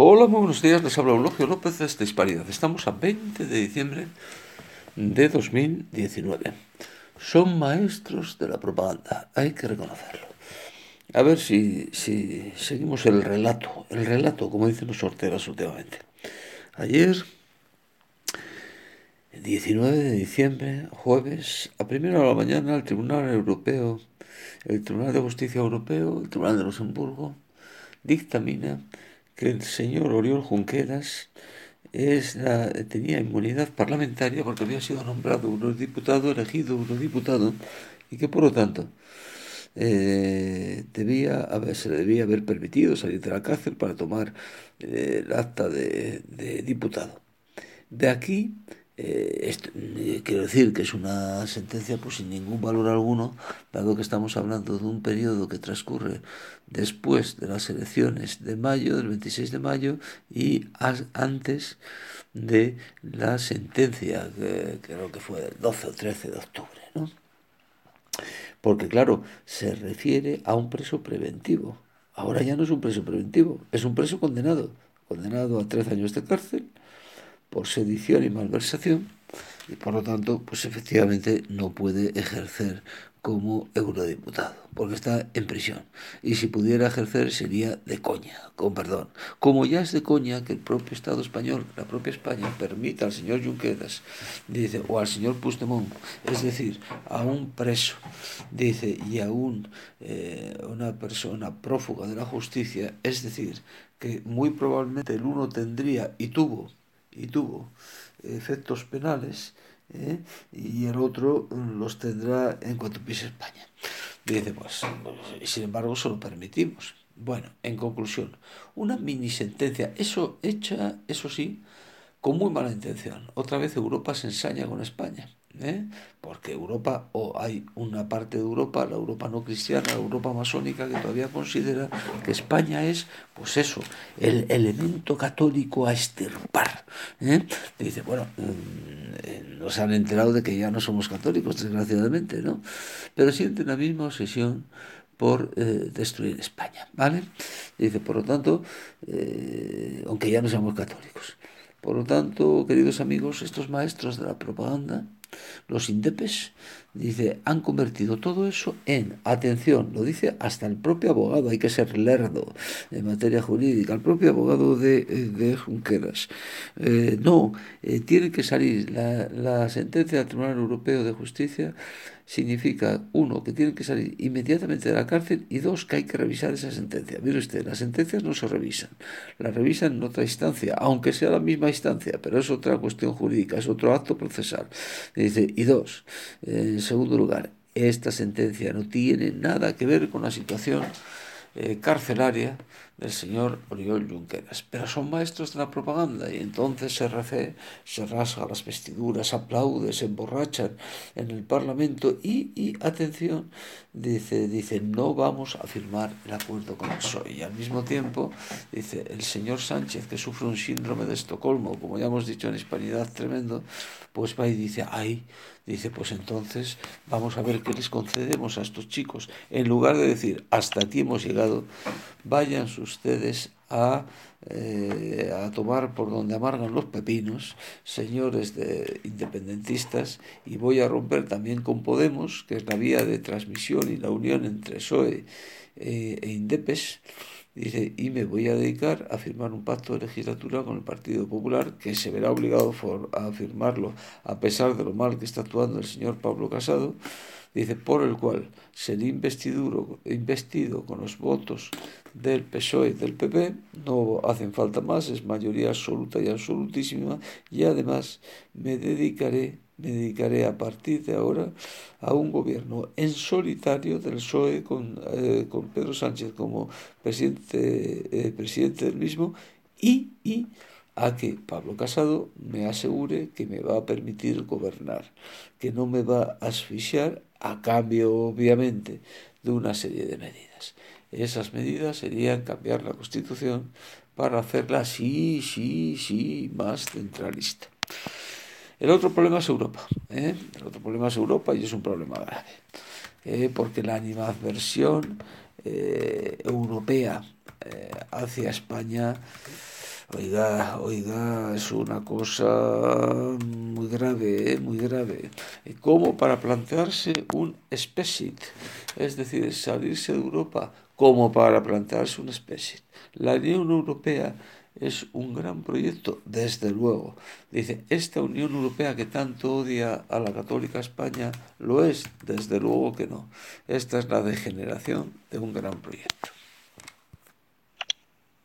Hola, muy buenos días, les habla Eulogio López de Hispanidad. Estamos a 20 de diciembre de 2019. Son maestros de la propaganda, hay que reconocerlo. A ver si, si seguimos el relato, el relato, como dicen los sorteros últimamente. Ayer, 19 de diciembre, jueves, a primera de la mañana, el Tribunal Europeo, el Tribunal de Justicia Europeo, el Tribunal de Luxemburgo, dictamina que el señor Oriol Junqueras tenía inmunidad parlamentaria porque había sido nombrado eurodiputado, elegido eurodiputado, y que por lo tanto eh, debía se le debía haber permitido salir de la cárcel para tomar eh, el acta de diputado. De aquí eh, eh, quiero decir que es una sentencia pues sin ningún valor alguno, dado que estamos hablando de un periodo que transcurre después de las elecciones de mayo, del 26 de mayo, y antes de la sentencia, que creo que fue el 12 o 13 de octubre, ¿no? Porque claro, se refiere a un preso preventivo. Ahora ya no es un preso preventivo, es un preso condenado, condenado a 13 años de cárcel por sedición y malversación y por lo tanto pues efectivamente no puede ejercer como eurodiputado porque está en prisión. Y si pudiera ejercer sería de coña con perdón. Como ya es de coña que el propio Estado español la propia España permita al señor Junqueras dice o al señor Puigdemont es decir a un preso dice y a un, eh, una persona prófuga de la justicia es decir que muy probablemente el uno tendría y tuvo y tuvo efectos penales ¿eh? y el otro los tendrá en cuanto pise España. Dice, pues, sin embargo, se lo permitimos. Bueno, en conclusión, una mini sentencia, eso hecha, eso sí, con muy mala intención. Otra vez Europa se ensaña con España. ¿Eh? porque Europa, o hay una parte de Europa, la Europa no cristiana, la Europa masónica, que todavía considera que España es, pues eso, el elemento católico a estirpar. ¿eh? Dice, bueno, mm, nos han enterado de que ya no somos católicos, desgraciadamente, ¿no? Pero sienten la misma obsesión por eh, destruir España, ¿vale? Dice, por lo tanto, aunque ya no seamos católicos. Por lo tanto, queridos amigos, estos maestros de la propaganda, los indepes, dice, han convertido todo eso en, atención, lo dice hasta el propio abogado, hay que ser lerdo en materia jurídica, el propio abogado de, de Junqueras. Eh, no, eh, tiene que salir la, la sentencia del Tribunal Europeo de Justicia significa, uno, que tienen que salir inmediatamente de la cárcel y dos, que hay que revisar esa sentencia. Mire usted, las sentencias no se revisan, las revisan en otra instancia, aunque sea la misma instancia, pero es otra cuestión jurídica, es otro acto procesal. Dice, y dos, en segundo lugar, esta sentencia no tiene nada que ver con la situación eh, carcelaria del señor Oriol Junqueras. Pero son maestros de la propaganda y entonces se, refe, se rasga las vestiduras, aplaude, se emborrachan en el Parlamento y, y, atención, dice, dice, no vamos a firmar el acuerdo con el PSOE. Y al mismo tiempo, dice, el señor Sánchez, que sufre un síndrome de Estocolmo, como ya hemos dicho en Hispanidad tremendo, pues va y dice, ay, dice, pues entonces vamos a ver qué les concedemos a estos chicos. En lugar de decir, hasta aquí hemos llegado, vayan sus ustedes a, eh, a tomar por donde amargan los pepinos, señores de independentistas, y voy a romper también con Podemos, que es la vía de transmisión y la unión entre PSOE eh, e Indepes, dice, y me voy a dedicar a firmar un pacto de legislatura con el Partido Popular, que se verá obligado a firmarlo a pesar de lo mal que está actuando el señor Pablo Casado, dice, por el cual ser investido, investido con los votos del PSOE y del PP, no hacen falta más, es mayoría absoluta y absolutísima, y además me dedicaré, me dedicaré a partir de ahora a un gobierno en solitario del PSOE con, eh, con Pedro Sánchez como presidente, eh, presidente del mismo y, y a que Pablo Casado me asegure que me va a permitir gobernar, que no me va a asfixiar a cambio, obviamente, de una serie de medidas. Esas medidas serían cambiar la Constitución para hacerla sí, sí, sí, más centralista. El otro problema es Europa. ¿eh? El otro problema es Europa y es un problema grave. ¿eh? porque la animadversión eh, europea hacia España Oiga, oiga, es una cosa muy grave, ¿eh? muy grave. Como para plantearse un SPECIT, es decir, salirse de Europa, como para plantearse un SPECIT. La Unión Europea es un gran proyecto, desde luego. Dice, esta Unión Europea que tanto odia a la católica España, ¿lo es? Desde luego que no. Esta es la degeneración de un gran proyecto.